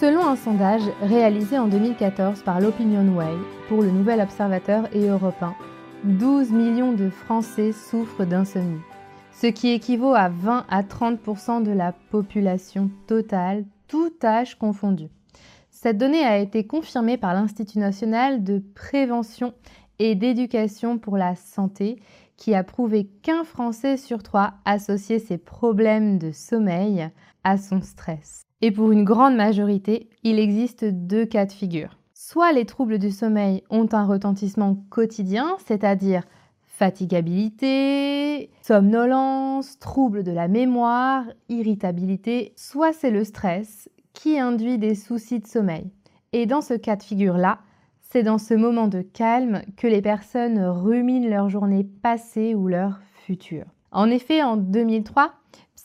Selon un sondage réalisé en 2014 par l'Opinion Way pour le Nouvel Observateur et Europe 1, 12 millions de Français souffrent d'insomnie, ce qui équivaut à 20 à 30% de la population totale, tout âge confondu. Cette donnée a été confirmée par l'Institut national de prévention et d'éducation pour la santé, qui a prouvé qu'un Français sur trois associait ses problèmes de sommeil à son stress. Et pour une grande majorité, il existe deux cas de figure. Soit les troubles du sommeil ont un retentissement quotidien, c'est-à-dire fatigabilité, somnolence, troubles de la mémoire, irritabilité, soit c'est le stress qui induit des soucis de sommeil. Et dans ce cas de figure-là, c'est dans ce moment de calme que les personnes ruminent leur journée passée ou leur future. En effet, en 2003,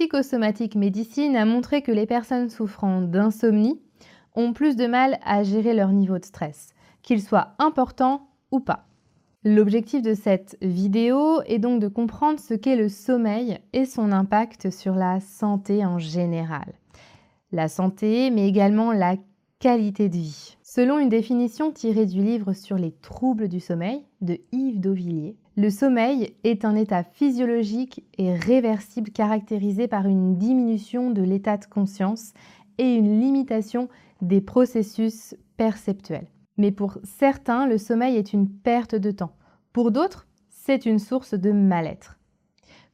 Psychosomatique Médecine a montré que les personnes souffrant d'insomnie ont plus de mal à gérer leur niveau de stress, qu'il soit important ou pas. L'objectif de cette vidéo est donc de comprendre ce qu'est le sommeil et son impact sur la santé en général. La santé, mais également la qualité de vie. Selon une définition tirée du livre sur les troubles du sommeil de Yves Dauvilliers, le sommeil est un état physiologique et réversible caractérisé par une diminution de l'état de conscience et une limitation des processus perceptuels. Mais pour certains, le sommeil est une perte de temps. Pour d'autres, c'est une source de mal-être.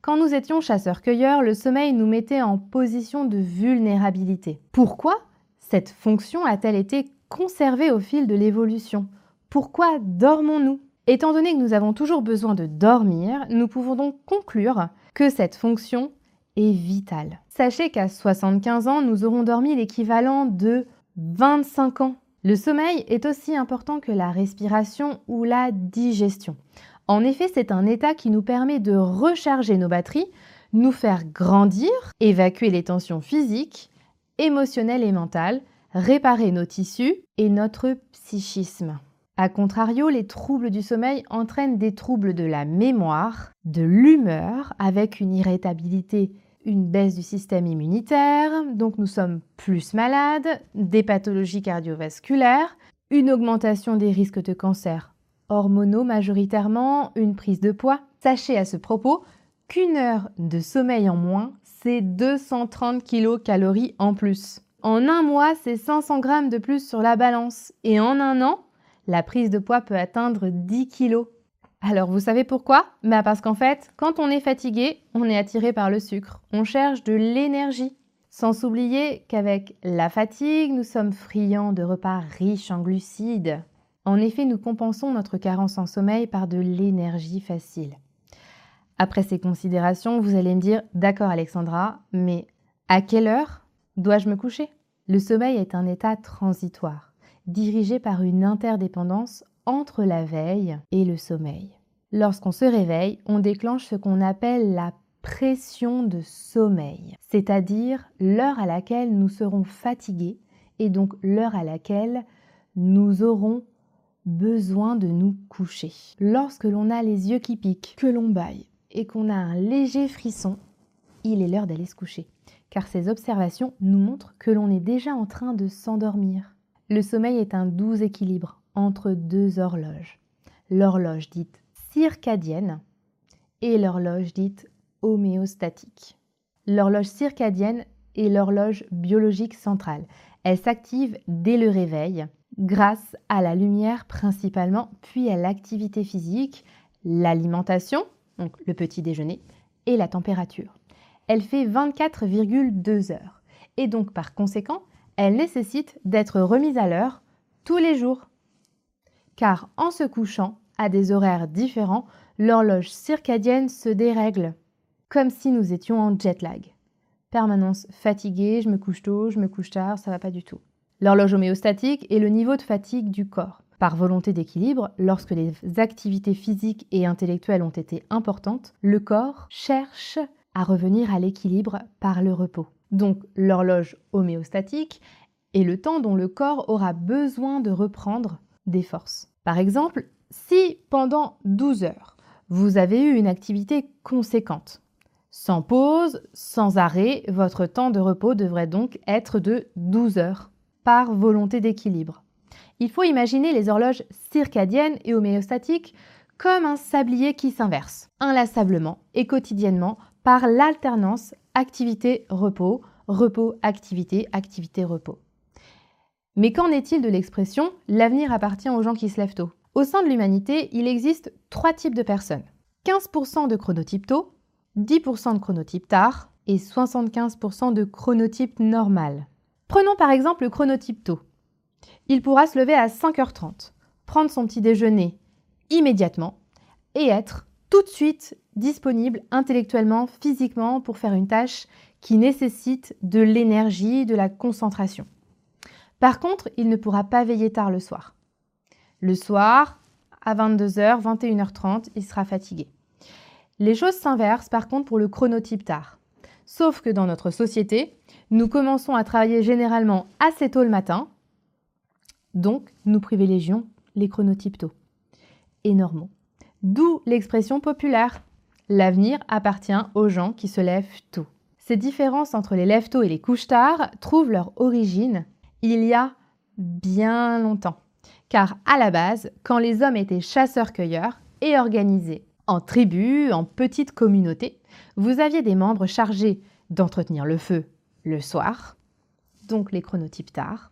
Quand nous étions chasseurs-cueilleurs, le sommeil nous mettait en position de vulnérabilité. Pourquoi cette fonction a-t-elle été conserver au fil de l'évolution. Pourquoi dormons-nous? Étant donné que nous avons toujours besoin de dormir, nous pouvons donc conclure que cette fonction est vitale. Sachez qu'à 75 ans, nous aurons dormi l'équivalent de 25 ans. Le sommeil est aussi important que la respiration ou la digestion. En effet, c'est un état qui nous permet de recharger nos batteries, nous faire grandir, évacuer les tensions physiques, émotionnelles et mentales, réparer nos tissus et notre psychisme. A contrario, les troubles du sommeil entraînent des troubles de la mémoire, de l'humeur, avec une irritabilité, une baisse du système immunitaire, donc nous sommes plus malades, des pathologies cardiovasculaires, une augmentation des risques de cancer hormonaux majoritairement, une prise de poids. Sachez à ce propos qu'une heure de sommeil en moins, c'est 230 kcal en plus. En un mois, c'est 500 grammes de plus sur la balance. Et en un an, la prise de poids peut atteindre 10 kilos. Alors vous savez pourquoi? Bah Parce qu'en fait, quand on est fatigué, on est attiré par le sucre. On cherche de l'énergie. Sans s'oublier qu'avec la fatigue, nous sommes friands de repas riches en glucides. En effet, nous compensons notre carence en sommeil par de l'énergie facile. Après ces considérations, vous allez me dire, d'accord Alexandra, mais à quelle heure? Dois-je me coucher? Le sommeil est un état transitoire, dirigé par une interdépendance entre la veille et le sommeil. Lorsqu'on se réveille, on déclenche ce qu'on appelle la pression de sommeil, c'est-à-dire l'heure à laquelle nous serons fatigués et donc l'heure à laquelle nous aurons besoin de nous coucher. Lorsque l'on a les yeux qui piquent, que l'on baille et qu'on a un léger frisson, il est l'heure d'aller se coucher car ces observations nous montrent que l'on est déjà en train de s'endormir. Le sommeil est un doux équilibre entre deux horloges. L'horloge dite circadienne et l'horloge dite homéostatique. L'horloge circadienne est l'horloge biologique centrale. Elle s'active dès le réveil grâce à la lumière principalement, puis à l'activité physique, l'alimentation, donc le petit déjeuner, et la température elle fait 24,2 heures. Et donc par conséquent, elle nécessite d'être remise à l'heure tous les jours. Car en se couchant à des horaires différents, l'horloge circadienne se dérègle, comme si nous étions en jet lag. Permanence fatiguée, je me couche tôt, je me couche tard, ça va pas du tout. L'horloge homéostatique est le niveau de fatigue du corps. Par volonté d'équilibre, lorsque les activités physiques et intellectuelles ont été importantes, le corps cherche à revenir à l'équilibre par le repos. Donc l'horloge homéostatique est le temps dont le corps aura besoin de reprendre des forces. Par exemple, si pendant 12 heures, vous avez eu une activité conséquente, sans pause, sans arrêt, votre temps de repos devrait donc être de 12 heures. par volonté d'équilibre. Il faut imaginer les horloges circadiennes et homéostatiques comme un sablier qui s'inverse inlassablement et quotidiennement par l'alternance activité-repos, repos-activité, activité-repos. Mais qu'en est-il de l'expression l'avenir appartient aux gens qui se lèvent tôt Au sein de l'humanité, il existe trois types de personnes 15% de chronotype tôt, 10% de chronotype tard et 75% de chronotype normal. Prenons par exemple le chronotype tôt. Il pourra se lever à 5h30, prendre son petit déjeuner immédiatement et être tout de suite disponible intellectuellement, physiquement pour faire une tâche qui nécessite de l'énergie, de la concentration. Par contre, il ne pourra pas veiller tard le soir. Le soir, à 22h, 21h30, il sera fatigué. Les choses s'inversent par contre pour le chronotype tard. Sauf que dans notre société, nous commençons à travailler généralement assez tôt le matin, donc nous privilégions les chronotypes tôt et normaux. D'où l'expression populaire L'avenir appartient aux gens qui se lèvent tôt. Ces différences entre les lève tôt et les couches tard trouvent leur origine il y a bien longtemps. Car à la base, quand les hommes étaient chasseurs-cueilleurs et organisés en tribus, en petites communautés, vous aviez des membres chargés d'entretenir le feu le soir, donc les chronotypes tard.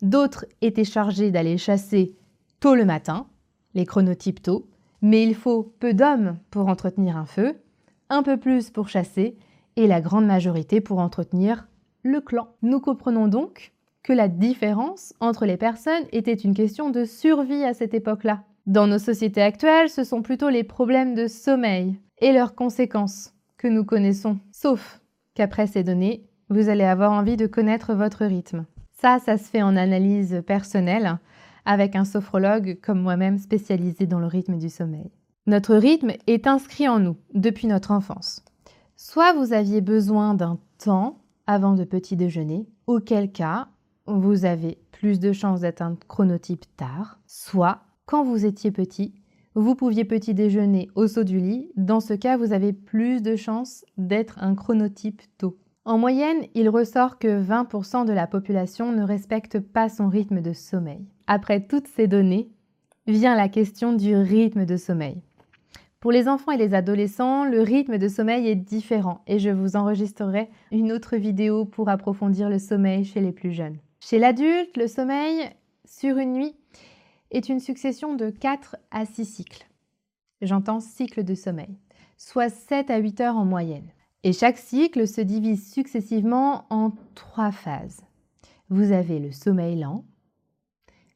D'autres étaient chargés d'aller chasser tôt le matin, les chronotypes tôt, mais il faut peu d'hommes pour entretenir un feu, un peu plus pour chasser et la grande majorité pour entretenir le clan. Nous comprenons donc que la différence entre les personnes était une question de survie à cette époque-là. Dans nos sociétés actuelles, ce sont plutôt les problèmes de sommeil et leurs conséquences que nous connaissons. Sauf qu'après ces données, vous allez avoir envie de connaître votre rythme. Ça, ça se fait en analyse personnelle avec un sophrologue comme moi-même spécialisé dans le rythme du sommeil. Notre rythme est inscrit en nous depuis notre enfance. Soit vous aviez besoin d'un temps avant de petit déjeuner, auquel cas vous avez plus de chances d'être un chronotype tard, soit quand vous étiez petit, vous pouviez petit déjeuner au saut du lit, dans ce cas vous avez plus de chances d'être un chronotype tôt. En moyenne, il ressort que 20% de la population ne respecte pas son rythme de sommeil. Après toutes ces données, vient la question du rythme de sommeil. Pour les enfants et les adolescents, le rythme de sommeil est différent et je vous enregistrerai une autre vidéo pour approfondir le sommeil chez les plus jeunes. Chez l'adulte, le sommeil sur une nuit est une succession de 4 à 6 cycles. J'entends cycle de sommeil, soit 7 à 8 heures en moyenne. Et chaque cycle se divise successivement en trois phases. Vous avez le sommeil lent,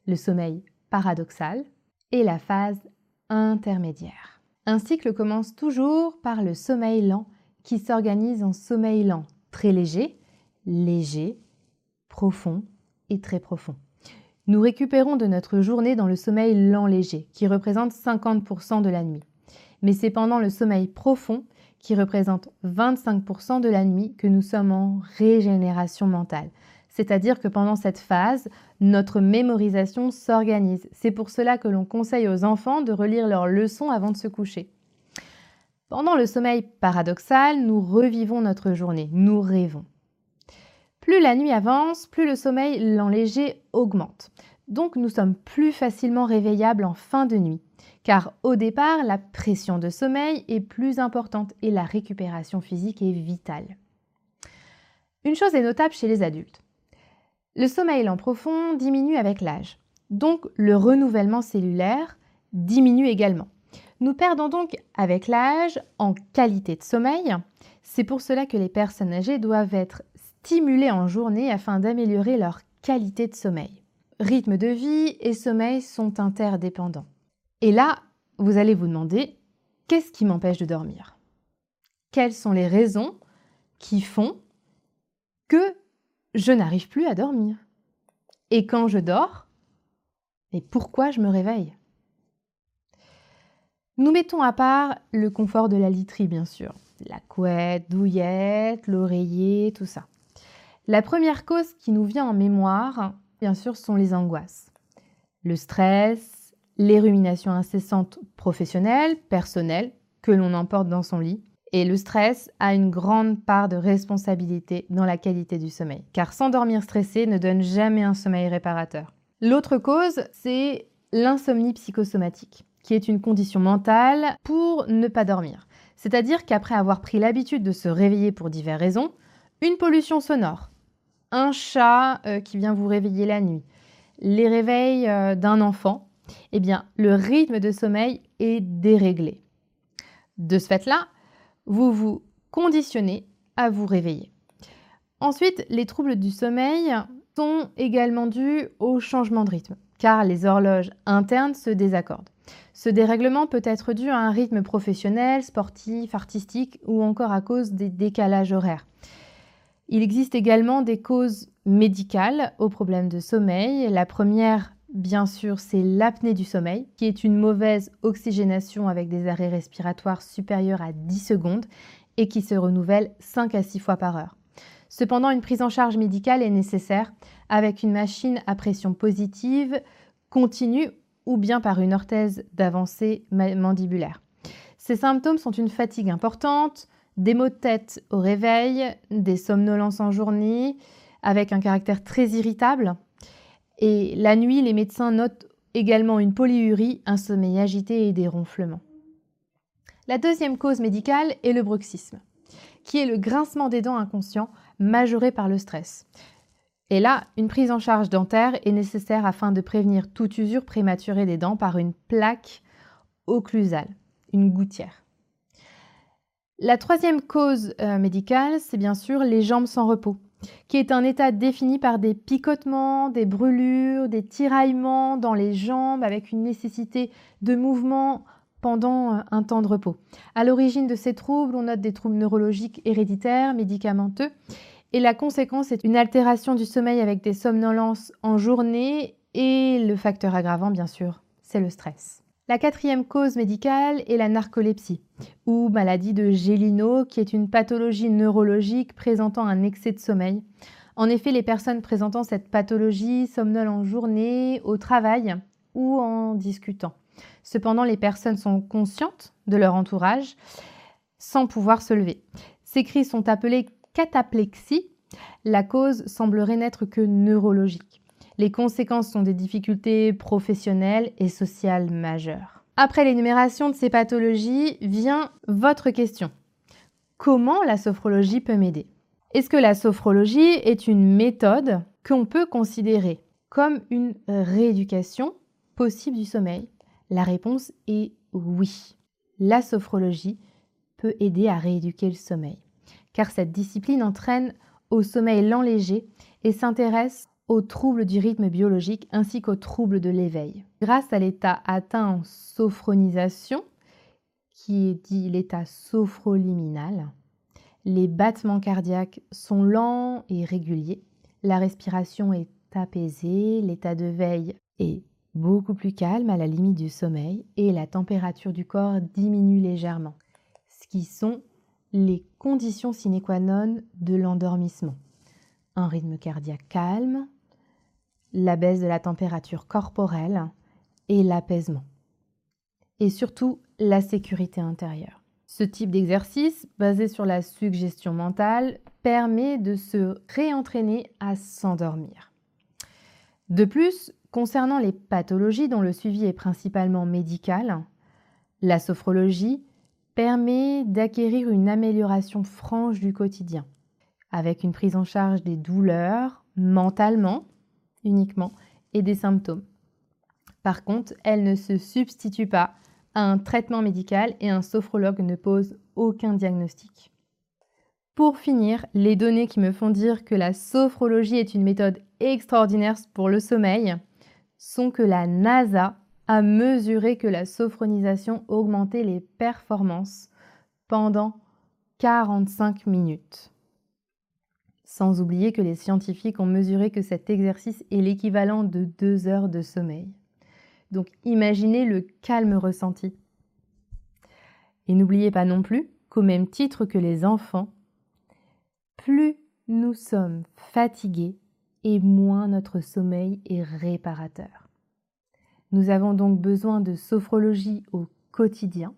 le sommeil paradoxal et la phase intermédiaire. Un cycle commence toujours par le sommeil lent qui s'organise en sommeil lent très léger, léger, profond et très profond. Nous récupérons de notre journée dans le sommeil lent léger, qui représente 50% de la nuit. Mais c'est pendant le sommeil profond, qui représente 25% de la nuit, que nous sommes en régénération mentale. C'est-à-dire que pendant cette phase, notre mémorisation s'organise. C'est pour cela que l'on conseille aux enfants de relire leurs leçons avant de se coucher. Pendant le sommeil paradoxal, nous revivons notre journée, nous rêvons. Plus la nuit avance, plus le sommeil lent léger augmente. Donc nous sommes plus facilement réveillables en fin de nuit, car au départ, la pression de sommeil est plus importante et la récupération physique est vitale. Une chose est notable chez les adultes. Le sommeil lent profond diminue avec l'âge, donc le renouvellement cellulaire diminue également. Nous perdons donc avec l'âge en qualité de sommeil. C'est pour cela que les personnes âgées doivent être stimuler en journée afin d'améliorer leur qualité de sommeil. Rythme de vie et sommeil sont interdépendants. Et là, vous allez vous demander, qu'est-ce qui m'empêche de dormir? Quelles sont les raisons qui font que je n'arrive plus à dormir Et quand je dors, et pourquoi je me réveille? Nous mettons à part le confort de la literie, bien sûr. La couette, douillette, l'oreiller, tout ça. La première cause qui nous vient en mémoire, bien sûr, sont les angoisses. Le stress, les ruminations incessantes professionnelles, personnelles, que l'on emporte dans son lit, Et le stress a une grande part de responsabilité dans la qualité du sommeil, car s'endormir stressé ne donne jamais un sommeil réparateur. L'autre cause, c'est l'insomnie psychosomatique, qui est une condition mentale pour ne pas dormir. C'est-à-dire qu'après avoir pris l'habitude de se réveiller pour diverses raisons, une pollution sonore, un chat euh, qui vient vous réveiller la nuit, les réveils euh, d'un enfant, eh bien, le rythme de sommeil est déréglé. De ce fait-là, vous vous conditionnez à vous réveiller. Ensuite, les troubles du sommeil sont également dus au changement de rythme, car les horloges internes se désaccordent. Ce dérèglement peut être dû à un rythme professionnel, sportif, artistique ou encore à cause des décalages horaires. Il existe également des causes médicales aux problèmes de sommeil. La première, bien sûr, c'est l'apnée du sommeil, qui est une mauvaise oxygénation avec des arrêts respiratoires supérieurs à 10 secondes et qui se renouvelle 5 à 6 fois par heure. Cependant, une prise en charge médicale est nécessaire avec une machine à pression positive continue ou bien par une orthèse d'avancée mandibulaire. Ces symptômes sont une fatigue importante, des maux de tête au réveil, des somnolences en journée, avec un caractère très irritable. Et la nuit, les médecins notent également une polyurie, un sommeil agité et des ronflements. La deuxième cause médicale est le bruxisme, qui est le grincement des dents inconscient majoré par le stress. Et là, une prise en charge dentaire est nécessaire afin de prévenir toute usure prématurée des dents par une plaque occlusale, une gouttière. La troisième cause euh, médicale, c'est bien sûr les jambes sans repos, qui est un état défini par des picotements, des brûlures, des tiraillements dans les jambes avec une nécessité de mouvement pendant euh, un temps de repos. À l'origine de ces troubles, on note des troubles neurologiques héréditaires, médicamenteux, et la conséquence est une altération du sommeil avec des somnolences en journée, et le facteur aggravant, bien sûr, c'est le stress. La quatrième cause médicale est la narcolepsie, ou maladie de Gélino, qui est une pathologie neurologique présentant un excès de sommeil. En effet, les personnes présentant cette pathologie somnolent en journée, au travail ou en discutant. Cependant, les personnes sont conscientes de leur entourage sans pouvoir se lever. Ces cris sont appelés cataplexie. La cause semblerait n'être que neurologique. Les conséquences sont des difficultés professionnelles et sociales majeures. Après l'énumération de ces pathologies vient votre question. Comment la sophrologie peut m'aider? Est-ce que la sophrologie est une méthode qu'on peut considérer comme une rééducation possible du sommeil? La réponse est oui. La sophrologie peut aider à rééduquer le sommeil, car cette discipline entraîne au sommeil lent léger et s'intéresse aux troubles du rythme biologique ainsi qu'aux troubles de l'éveil. Grâce à l'état atteint en sophronisation, qui est dit l'état sophroliminal, les battements cardiaques sont lents et réguliers, la respiration est apaisée, l'état de veille est beaucoup plus calme à la limite du sommeil et la température du corps diminue légèrement, ce qui sont les conditions sine qua non de l'endormissement. Un rythme cardiaque calme, la baisse de la température corporelle et l'apaisement. Et surtout, la sécurité intérieure. Ce type d'exercice, basé sur la suggestion mentale, permet de se réentraîner à s'endormir. De plus, concernant les pathologies dont le suivi est principalement médical, la sophrologie permet d'acquérir une amélioration franche du quotidien, avec une prise en charge des douleurs mentalement uniquement et des symptômes. Par contre, elle ne se substitue pas à un traitement médical et un sophrologue ne pose aucun diagnostic. Pour finir, les données qui me font dire que la sophrologie est une méthode extraordinaire pour le sommeil sont que la NASA a mesuré que la sophronisation augmentait les performances pendant 45 minutes. Sans oublier que les scientifiques ont mesuré que cet exercice est l'équivalent de deux heures de sommeil. Donc imaginez le calme ressenti. Et n'oubliez pas non plus qu'au même titre que les enfants, plus nous sommes fatigués et moins notre sommeil est réparateur. Nous avons donc besoin de sophrologie au quotidien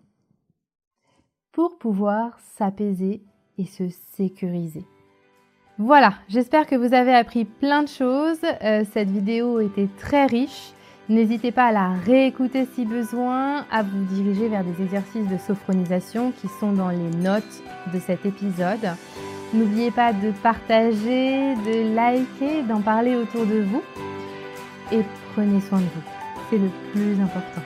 pour pouvoir s'apaiser et se sécuriser. Voilà, j'espère que vous avez appris plein de choses. Euh, cette vidéo était très riche. N'hésitez pas à la réécouter si besoin, à vous diriger vers des exercices de sophronisation qui sont dans les notes de cet épisode. N'oubliez pas de partager, de liker, d'en parler autour de vous. Et prenez soin de vous. C'est le plus important.